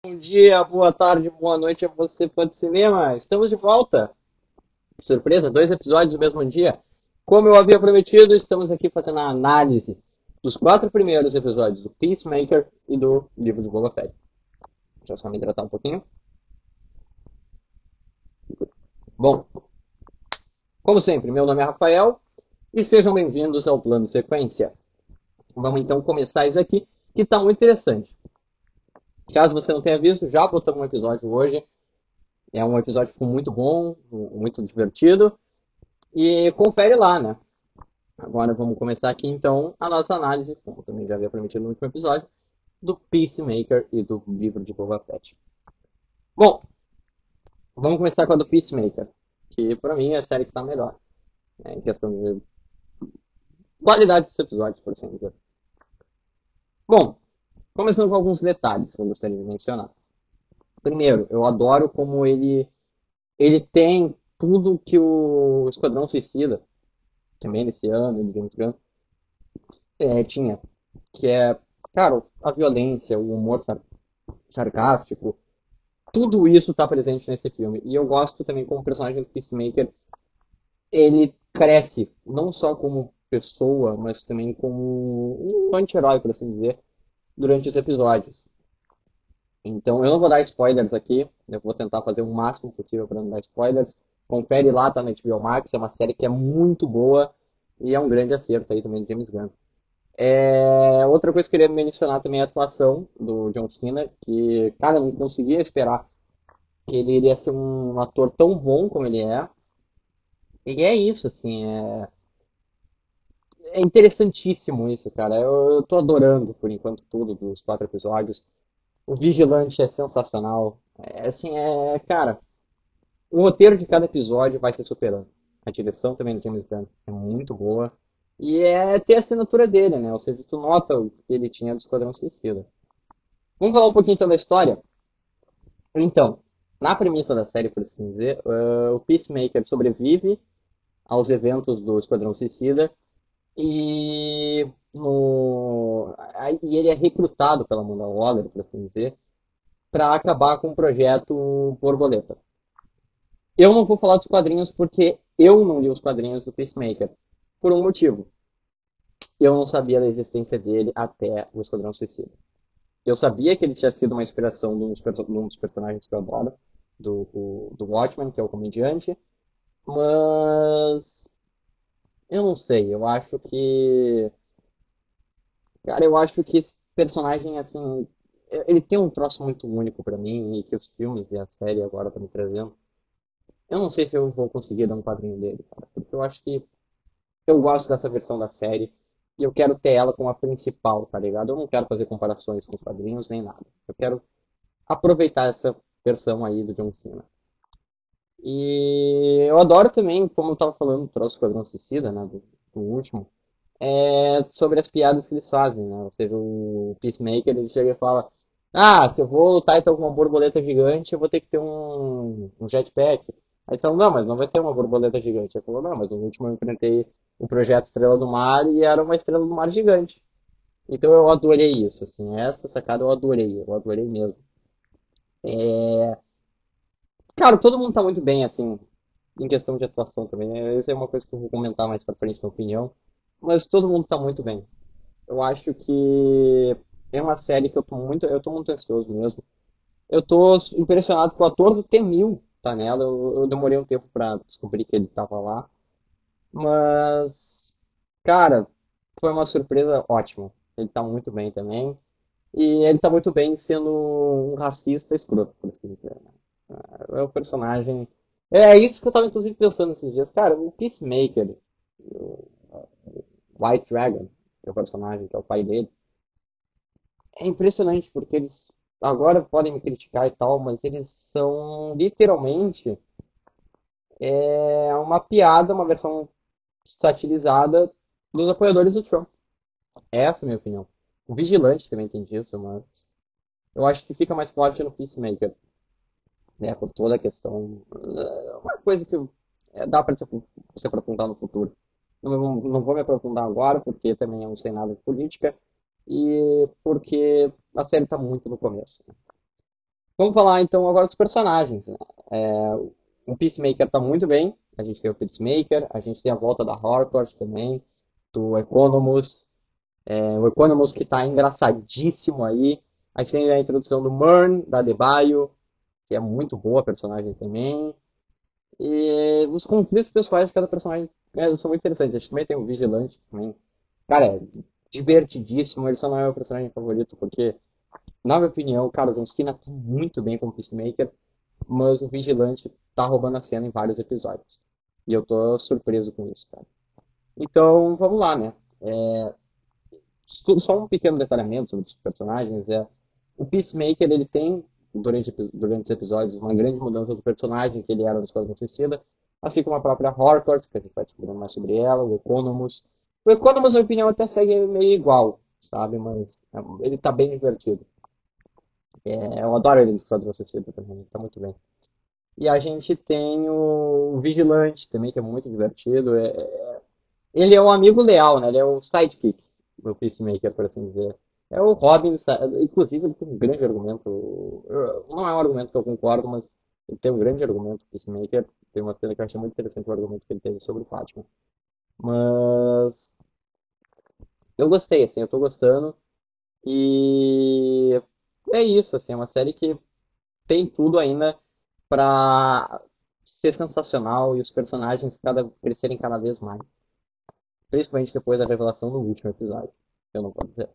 Bom dia, boa tarde, boa noite a você, fã de cinema. Estamos de volta. Surpresa, dois episódios no mesmo dia. Como eu havia prometido, estamos aqui fazendo a análise dos quatro primeiros episódios do Peacemaker e do livro de Boba Fett. Deixa eu só me hidratar um pouquinho. Bom, como sempre, meu nome é Rafael e sejam bem-vindos ao Plano Sequência. Vamos então começar isso aqui, que está muito interessante. Caso você não tenha visto, já botamos um episódio hoje. É um episódio muito bom, muito divertido. E confere lá, né? Agora vamos começar aqui então a nossa análise, como também já havia prometido no último episódio, do Peacemaker e do livro de Boba Fett. Bom, vamos começar com a do Peacemaker, que pra mim é a série que tá melhor. Né, em questão de qualidade dos episódios, por assim dizer. Bom, Começando com alguns detalhes que eu gostaria de mencionar. Primeiro, eu adoro como ele ele tem tudo que o Esquadrão Suicida, também nesse ano, de James Gunn, é, tinha. Que é, cara, a violência, o humor sar sarcástico, tudo isso está presente nesse filme. E eu gosto também como o personagem do Peacemaker, ele cresce, não só como pessoa, mas também como um anti-herói, por assim dizer durante os episódios. Então eu não vou dar spoilers aqui, eu vou tentar fazer o máximo possível para não dar spoilers. Confere lá, tá na HBO Max, é uma série que é muito boa e é um grande acerto aí também de James Gunn. É... Outra coisa que eu queria mencionar também é a atuação do John Cena, que, cara, não conseguia esperar que ele iria ser um ator tão bom como ele é. E é isso, assim, é é interessantíssimo isso, cara. Eu, eu tô adorando, por enquanto, tudo dos quatro episódios. O Vigilante é sensacional. É, assim, é. Cara, o roteiro de cada episódio vai se superando. A direção também do James Gunn é muito boa. E é ter a assinatura dele, né? Ou seja, tu nota o que ele tinha do Esquadrão Suicida. Vamos falar um pouquinho então da história? Então, na premissa da série, por assim dizer, uh, o Peacemaker sobrevive aos eventos do Esquadrão Suicida e, no, e ele é recrutado pela Amanda Waller, por assim dizer, para acabar com o projeto Borboleta. Eu não vou falar dos quadrinhos porque eu não li os quadrinhos do Peacemaker. Por um motivo. Eu não sabia da existência dele até o Esquadrão Suicida. Eu sabia que ele tinha sido uma inspiração de um dos, de um dos personagens que eu adoro, do, do, do Watchmen, que é o comediante, mas eu não sei, eu acho que. Cara, eu acho que esse personagem, assim. Ele tem um troço muito único para mim e que os filmes e a série agora estão me trazendo. Eu não sei se eu vou conseguir dar um quadrinho dele, cara, porque eu acho que eu gosto dessa versão da série e eu quero ter ela como a principal, tá ligado? Eu não quero fazer comparações com os quadrinhos nem nada. Eu quero aproveitar essa versão aí do John Cena. E eu adoro também, como eu tava falando do troço Esquadrão Suicida, né, do, do, último, é sobre as piadas que eles fazem, né? Ou seja, o Peacemaker, ele chega e fala, ah, se eu vou lutar então com uma borboleta gigante, eu vou ter que ter um, um jetpack. Aí eles falam, não, mas não vai ter uma borboleta gigante. Ele falou, não, mas no último eu enfrentei o projeto Estrela do Mar e era uma Estrela do Mar gigante. Então eu adorei isso, assim, essa sacada eu adorei, eu adorei mesmo. É... Cara, todo mundo tá muito bem, assim, em questão de atuação também. Né? Essa é uma coisa que eu vou comentar mais pra frente na opinião. Mas todo mundo tá muito bem. Eu acho que é uma série que eu tô muito, eu tô muito ansioso mesmo. Eu tô impressionado com o ator do T-1000 tá nela. Eu, eu demorei um tempo pra descobrir que ele tava lá. Mas, cara, foi uma surpresa ótima. Ele tá muito bem também. E ele tá muito bem sendo um racista escroto, por assim dizer. Né? É o personagem. É isso que eu tava inclusive pensando esses dias. Cara, o Peacemaker, o White Dragon, que é o personagem, que é o pai dele, é impressionante porque eles agora podem me criticar e tal, mas eles são literalmente é uma piada, uma versão satirizada dos apoiadores do Trump. Essa é a minha opinião. O Vigilante também tem disso, mas eu acho que fica mais forte no Peacemaker né, por toda a questão. É uma coisa que é, dá para se aprofundar no futuro. Não, não vou me aprofundar agora, porque também não sei nada de política, e porque a série está muito no começo. Né? Vamos falar então agora dos personagens. Né? É, o Peacemaker tá muito bem. A gente tem o Peacemaker, a gente tem a volta da Harcourt também, do Economus. É, o Economus que tá engraçadíssimo aí. A gente tem a introdução do Mern, da Debaio, que é muito boa a personagem também. E os conflitos pessoais de cada personagem é, são muito interessantes. A gente também tem o Vigilante também. Cara, é divertidíssimo. Ele só não é o personagem favorito, porque, na minha opinião, cara, o John Cena tá muito bem como Peacemaker, mas o Vigilante tá roubando a cena em vários episódios. E eu tô surpreso com isso, cara. Então, vamos lá, né? É... Só um pequeno detalhamento sobre os personagens. É... O Peacemaker, ele tem durante, durante os episódios uma grande mudança do personagem que ele era no Esquadrão Suicida, assim como a própria Harcourt, que a gente vai descobrir mais sobre ela, o Economus. O Economus, na minha opinião, até segue meio igual, sabe? Mas é, ele tá bem divertido. É, eu adoro ele no Esquadrão Suicida também, tá muito bem. E a gente tem o Vigilante também, que é muito divertido. É, é ele é um amigo leal, né? Ele é o sidekick do Peacemaker, por assim dizer. É o Robin, inclusive ele tem um grande argumento. Não é um argumento que eu concordo, mas ele tem um grande argumento. O Peacemaker tem uma cena que eu achei muito interessante o argumento que ele teve sobre o Batman. Mas eu gostei, assim, eu tô gostando. E é isso, assim, é uma série que tem tudo ainda pra ser sensacional e os personagens cada, crescerem cada vez mais. Principalmente depois da revelação do último episódio. Eu não posso dizer.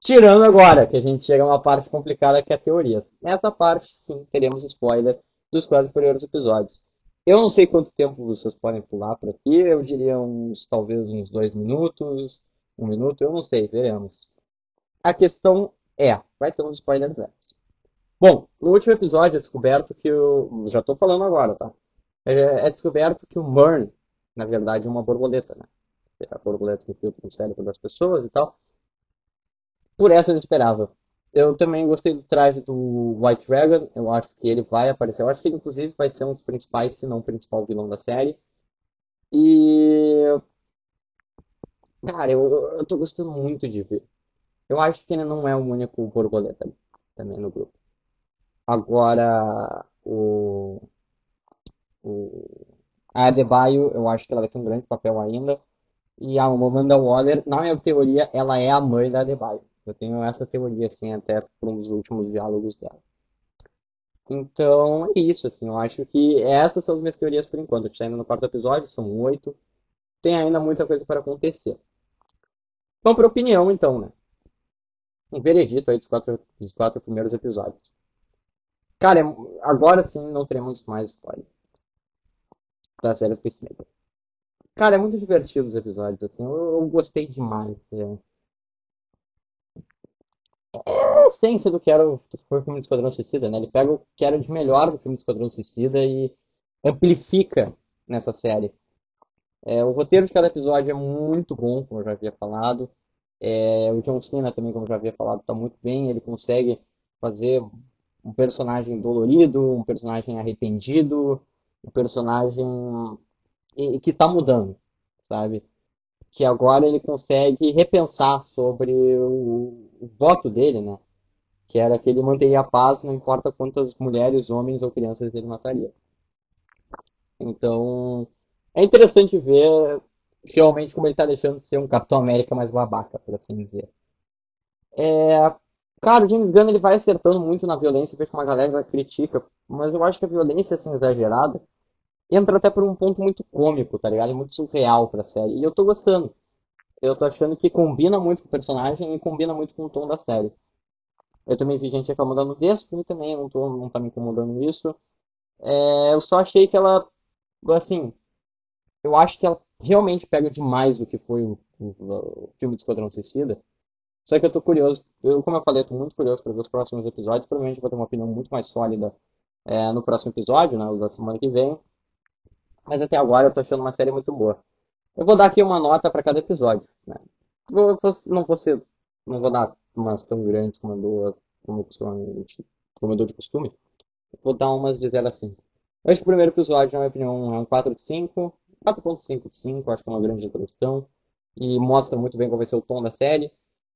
Tirando agora, que a gente chega a uma parte complicada que é a teoria. Nessa parte, sim, teremos spoiler dos quatro primeiros episódios. Eu não sei quanto tempo vocês podem pular por aqui, eu diria uns, talvez uns dois minutos, um minuto, eu não sei, veremos. A questão é, vai ter uns spoilers antes. Bom, no último episódio é descoberto que o... Já estou falando agora, tá? É, é descoberto que o Mern, na verdade, é uma borboleta, né? A borboleta que filtra no cérebro das pessoas e tal. Por essa eu esperava. Eu também gostei do traje do White Dragon. Eu acho que ele vai aparecer. Eu acho que ele, inclusive, vai ser um dos principais, se não o principal vilão da série. E. Cara, eu, eu tô gostando muito de ver. Eu acho que ele não é o único borboleta também no grupo. Agora, o. o a Adebayo, eu acho que ela vai ter um grande papel ainda. E a Amanda Waller, na minha teoria, ela é a mãe da Adebayo. Eu tenho essa teoria, assim, até por um dos últimos diálogos dela. Então, é isso, assim, eu acho que essas são as minhas teorias por enquanto. A gente tá indo no quarto episódio, são oito. Tem ainda muita coisa para acontecer. Vamos para opinião, então, né? Um veredito aí dos quatro, dos quatro primeiros episódios. Cara, agora sim não teremos mais spoiler da série Peacemaker. Cara, é muito divertido os episódios, assim, eu, eu gostei demais. É é a essência do que era o, foi o filme do Esquadrão Suicida, né? Ele pega o que era de melhor do filme do Esquadrão Suicida e amplifica nessa série. É, o roteiro de cada episódio é muito bom, como eu já havia falado. É, o John Cena também, como eu já havia falado, está muito bem. Ele consegue fazer um personagem dolorido, um personagem arrependido, um personagem que está mudando, sabe? que agora ele consegue repensar sobre o, o, voto dele, né? Que era que ele manteria a paz, não importa quantas mulheres, homens ou crianças ele mataria. Então, é interessante ver realmente como ele está deixando de ser um Capitão América mais babaca, por assim dizer. É, cara, o James Gunn ele vai acertando muito na violência, vejo que uma galera critica, mas eu acho que a violência assim exagerada entra até por um ponto muito cômico, tá ligado? Muito surreal pra série. E eu tô gostando. Eu tô achando que combina muito com o personagem e combina muito com o tom da série. Eu também vi gente reclamando desse filme também, não, tô, não tá me incomodando isso. É, eu só achei que ela, assim, eu acho que ela realmente pega demais o que foi o, o, o filme do Esquadrão Suicida. Só que eu tô curioso, eu, como eu falei, eu tô muito curioso para ver os próximos episódios. Provavelmente eu vou ter uma opinião muito mais sólida é, no próximo episódio, né, da semana que vem. Mas até agora eu tô achando uma série muito boa. Eu vou dar aqui uma nota para cada episódio. Né? Não vou ser, não vou dar umas tão grandes como eu dou, como, como eu de costume. Vou dar umas de 0 a 5. Este primeiro episódio, na minha opinião, é um 4 de 5. 4.5 de 5, acho que é uma grande introdução. E mostra muito bem qual vai ser o tom da série.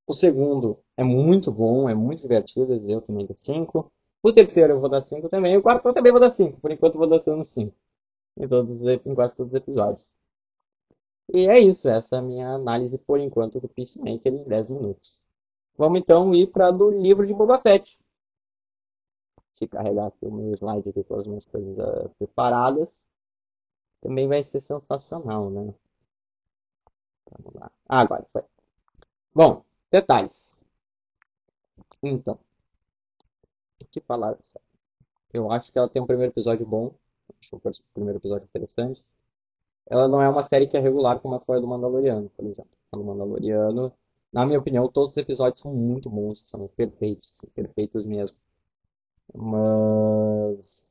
O segundo é muito bom, é muito divertido, eu também dou 5. O terceiro eu vou dar 5 também. O quarto eu também vou dar 5. Por enquanto eu vou dando 5. Em, todos, em quase todos os episódios. E é isso, essa é a minha análise por enquanto do Peacemaker em 10 minutos. Vamos então ir para do livro de Boba Fett. Se carregar aqui o meu slide aqui com as minhas coisas uh, preparadas, também vai ser sensacional, né? Vamos lá. Ah, agora foi. Bom, detalhes. Então, o que falar? Eu acho que ela tem um primeiro episódio bom. Acho o primeiro episódio interessante ela não é uma série que é regular como foi a do Mandaloriano, por exemplo. A do Mandaloriano, na minha opinião, todos os episódios são muito bons, são perfeitos, perfeitos mesmo. Mas.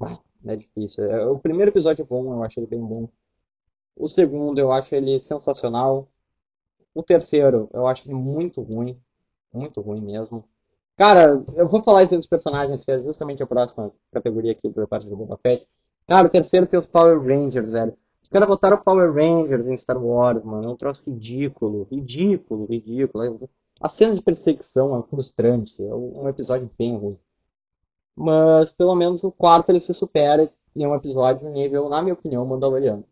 Ah, é difícil. É, o primeiro episódio é bom, eu acho ele bem bom. O segundo, eu acho ele sensacional. O terceiro, eu acho ele muito ruim. Muito ruim mesmo. Cara, eu vou falar isso dos personagens, que é justamente a próxima categoria aqui da parte do Boba Fett. Cara, o terceiro tem os Power Rangers, velho. Os caras botaram Power Rangers em Star Wars, mano. É um troço ridículo. Ridículo, ridículo. A cena de perseguição é frustrante. É um episódio bem ruim. Mas pelo menos o quarto ele se supera e é um episódio nível, na minha opinião, Mandaloriano.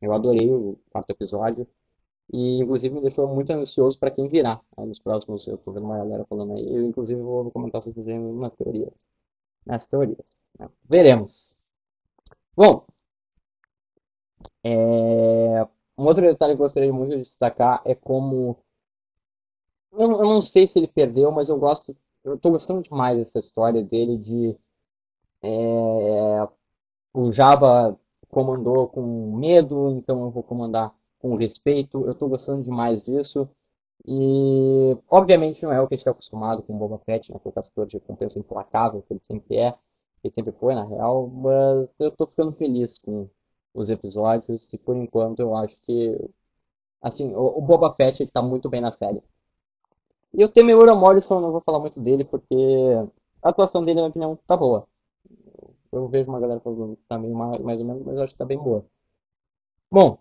Eu adorei o quarto episódio. E inclusive me deixou muito ansioso para quem virá. Aí nos próximos, eu tô vendo uma galera falando aí. Eu inclusive vou comentar sobre isso na teoria. Nas teorias. Né? Veremos. Bom, é... Um outro detalhe que eu gostaria muito de destacar é como. Eu, eu não sei se ele perdeu, mas eu gosto. Eu tô gostando demais dessa história dele de. É... O Jabba comandou com medo, então eu vou comandar com respeito. Eu tô gostando demais disso. E obviamente não é o que a gente está acostumado com o Boba Fett, né, com o caçador de recompensa implacável, que ele sempre é, que ele sempre foi na real, mas eu tô ficando feliz com os episódios e por enquanto eu acho que assim, o, o Boba Fett está muito bem na série. E o Temuera Morrison eu não vou falar muito dele porque a atuação dele, na minha opinião, tá boa. Eu vejo uma galera falando que tá meio mais, mais ou menos, mas eu acho que tá bem boa. Bom,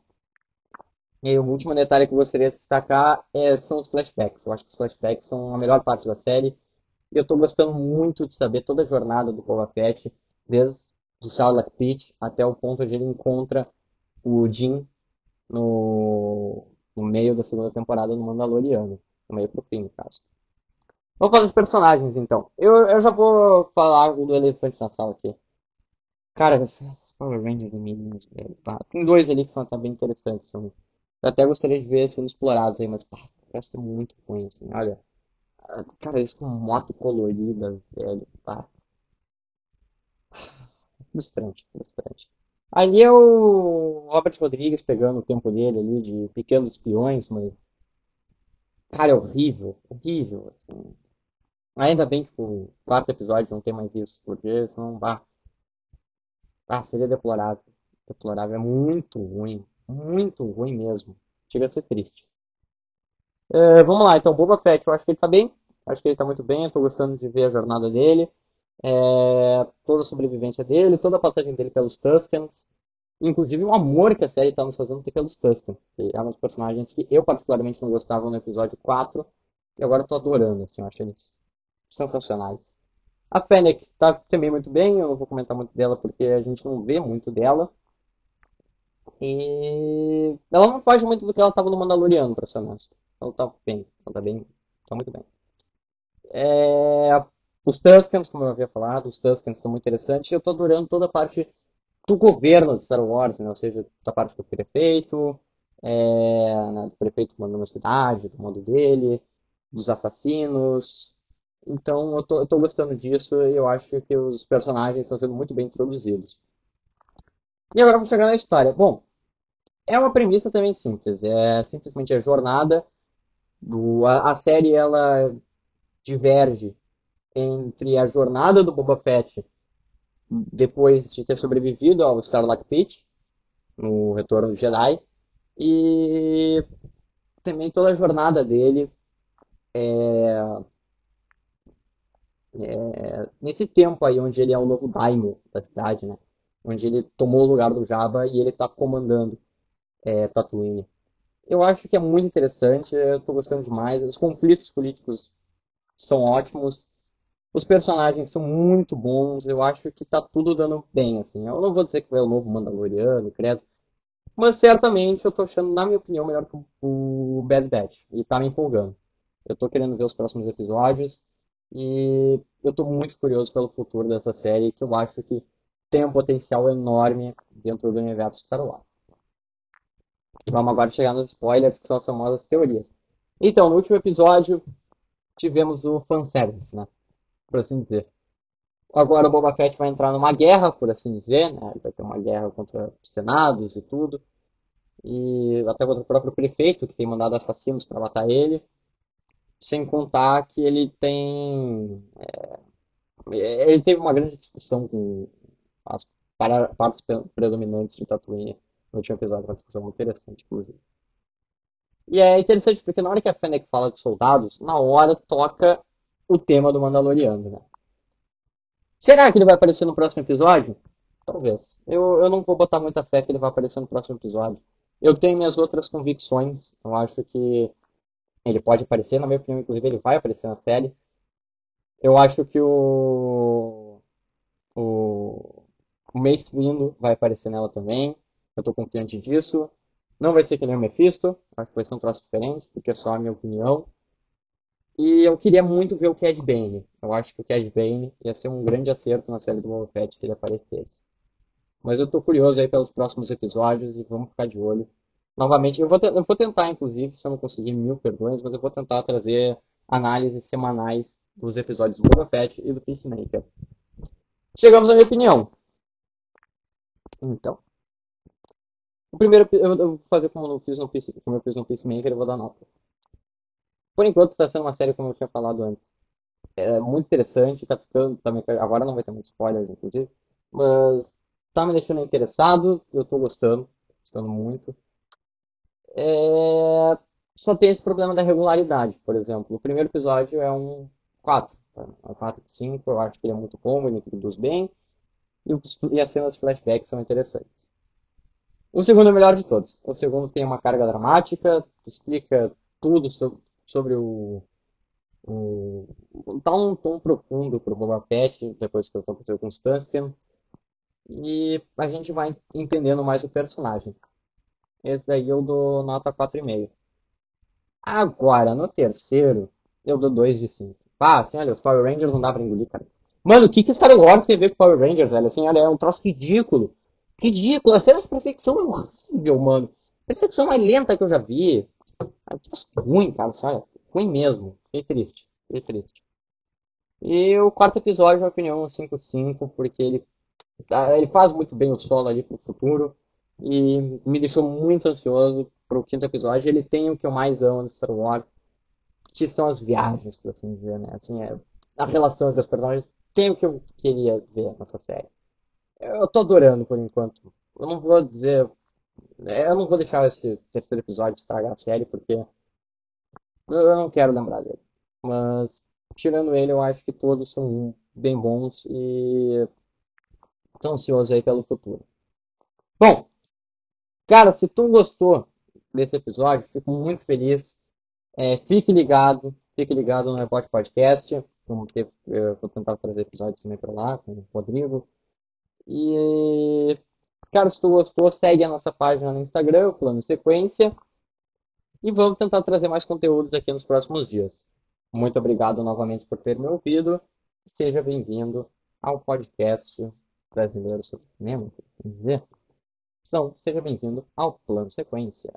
e o último detalhe que eu gostaria de destacar é, são os flashbacks. Eu acho que os flashbacks são a melhor parte da série. E eu estou gostando muito de saber toda a jornada do Boba Fett, desde do Sarlacc Pit até o ponto onde ele encontra o Jin no, no meio da segunda temporada do Mandaloriano. No meio pro fim, no caso. Vamos falar dos personagens, então. Eu, eu já vou falar do elefante na sala aqui. Cara, os Power Rangers do meninos, velho. Tá. Tem dois ali que são bem interessantes. São... Eu até gostaria de ver sendo explorados aí, mas pá, muito ruim, assim. Olha. Cara, isso com moto colorida, velho. Pá frustrante, frustrante. Ali é o Robert Rodrigues pegando o tempo dele ali de pequenos espiões, mas. Cara, é horrível, horrível. Assim. Ainda bem que o quarto episódio não tem mais isso, porque senão. Bah, ah, seria deplorável. Deplorável. É muito ruim. Muito ruim mesmo. Chega a ser triste. É, vamos lá, então, Boba Fett, eu acho que ele tá bem. Acho que ele tá muito bem, eu tô gostando de ver a jornada dele é, toda a sobrevivência dele, toda a passagem dele pelos Tuscans, inclusive o amor que a série está nos fazendo pelos Tuscans, que é um dos personagens que eu particularmente não gostava no episódio 4, e agora estou adorando, assim, eu acho eles sensacionais. A Fennec está também muito bem, eu não vou comentar muito dela porque a gente não vê muito dela. E ela não foge muito do que ela estava no Mandaloriano, para ser honesto. Ela está bem, ela tá bem, tá muito bem. É, os Tuscans, como eu havia falado, os Tuscans são muito interessantes. Eu estou adorando toda a parte do governo de Star Wars, né? ou seja, da parte do prefeito, é, né? do prefeito mandando uma cidade, do modo dele, dos assassinos. Então eu tô, eu tô gostando disso e eu acho que os personagens estão sendo muito bem introduzidos. E agora vamos chegar na história. Bom, é uma premissa também simples. É simplesmente a jornada do a, a série ela diverge entre a jornada do Boba Fett depois de ter sobrevivido ao Starlight Pit no Retorno do Jedi e também toda a jornada dele é, é, nesse tempo aí onde ele é o novo Daimyo da cidade, né? Onde ele tomou o lugar do Jabba e ele está comandando é, Tatooine. Eu acho que é muito interessante, eu tô gostando demais. Os conflitos políticos são ótimos. Os personagens são muito bons, eu acho que tá tudo dando bem, assim. Eu não vou dizer que é o novo Mandaloriano, credo. Mas certamente eu tô achando, na minha opinião, melhor que o Bad Batch. E tá me empolgando. Eu tô querendo ver os próximos episódios. E eu tô muito curioso pelo futuro dessa série, que eu acho que tem um potencial enorme dentro do universo Star Wars. Vamos agora chegar nos spoilers, que são as famosas teorias. Então, no último episódio, tivemos o fanservice, né? Por assim dizer. Agora o Boba Fett vai entrar numa guerra, por assim dizer, né? Ele vai ter uma guerra contra senados e tudo. E até contra o próprio prefeito, que tem mandado assassinos para matar ele. Sem contar que ele tem. É, ele teve uma grande discussão com as partes predominantes de Tatooine no último episódio, uma discussão muito interessante, inclusive. E é interessante porque na hora que a Fennec fala de soldados, na hora toca o tema do Mandaloriano, né? Será que ele vai aparecer no próximo episódio? Talvez. Eu, eu não vou botar muita fé que ele vai aparecer no próximo episódio. Eu tenho minhas outras convicções. Eu acho que ele pode aparecer, na minha opinião, inclusive ele vai aparecer na série. Eu acho que o. O. O Mace Windu vai aparecer nela também. Eu tô confiante disso. Não vai ser que nem o Mephisto. Acho que vai ser um troço diferente, porque é só a minha opinião. E eu queria muito ver o Cad Bane. Eu acho que o Cad Bane ia ser um grande acerto na série do Boba Fett se ele aparecesse. Mas eu tô curioso aí pelos próximos episódios e vamos ficar de olho. Novamente, eu vou, eu vou tentar, inclusive, se eu não conseguir mil perdões, mas eu vou tentar trazer análises semanais dos episódios do Boba Fett e do Peacemaker. Chegamos à minha opinião. Então. O primeiro, eu vou fazer como eu fiz no, como eu fiz no Peacemaker, eu vou dar nota. Por enquanto está sendo uma série como eu tinha falado antes. É muito interessante, tá ficando também. Agora não vai ter muitos spoilers, inclusive. Mas tá me deixando interessado, eu tô gostando, gostando muito. É... Só tem esse problema da regularidade, por exemplo. O primeiro episódio é um 4. Tá? É um 4 de 5, eu acho que ele é muito bom, ele introduz bem. E, os, e as cenas de flashback são interessantes. O segundo é o melhor de todos. O segundo tem uma carga dramática, explica tudo sobre, sobre o, o dá um tom profundo pro Boba Fett depois que aconteceu com o Stansken e a gente vai entendendo mais o personagem. Esse daí eu dou nota 4,5. Agora, no terceiro, eu dou 2 de 5. Ah, assim, olha, os Power Rangers não dá pra engolir, cara. Mano, o que que Star Wars tem a ver com Power Rangers, velho? Assim, olha, é um troço ridículo. Ridículo. A cena de perseguição é horrível, mano. Perseguição mais lenta que eu já vi. É ruim, cara. Olha, ruim mesmo. Fiquei triste. Fiquei triste. E o quarto episódio, na opinião, 5-5, porque ele, tá, ele faz muito bem o solo ali pro futuro. E me deixou muito ansioso pro quinto episódio. Ele tem o que eu mais amo no Star Wars, que são as viagens, por assim dizer, né? Assim, é, a relação entre os personagens tem o que eu queria ver nessa série. Eu tô adorando por enquanto. Eu não vou dizer. Eu não vou deixar esse terceiro episódio estragar a série, porque eu não quero lembrar dele. Mas, tirando ele, eu acho que todos são bem bons e tô ansioso aí pelo futuro. Bom, cara, se tu gostou desse episódio, fico muito feliz. É, fique ligado, fique ligado no Report Podcast. Eu vou tentar trazer episódios também para lá, com o Rodrigo. E, cara, se tu gostou, segue a nossa página no Instagram, o Plano Sequência. E vamos tentar trazer mais conteúdos aqui nos próximos dias. Muito obrigado novamente por ter me ouvido. Seja bem-vindo ao podcast brasileiro sobre cinema, dizer. Então, seja bem-vindo ao Plano Sequência.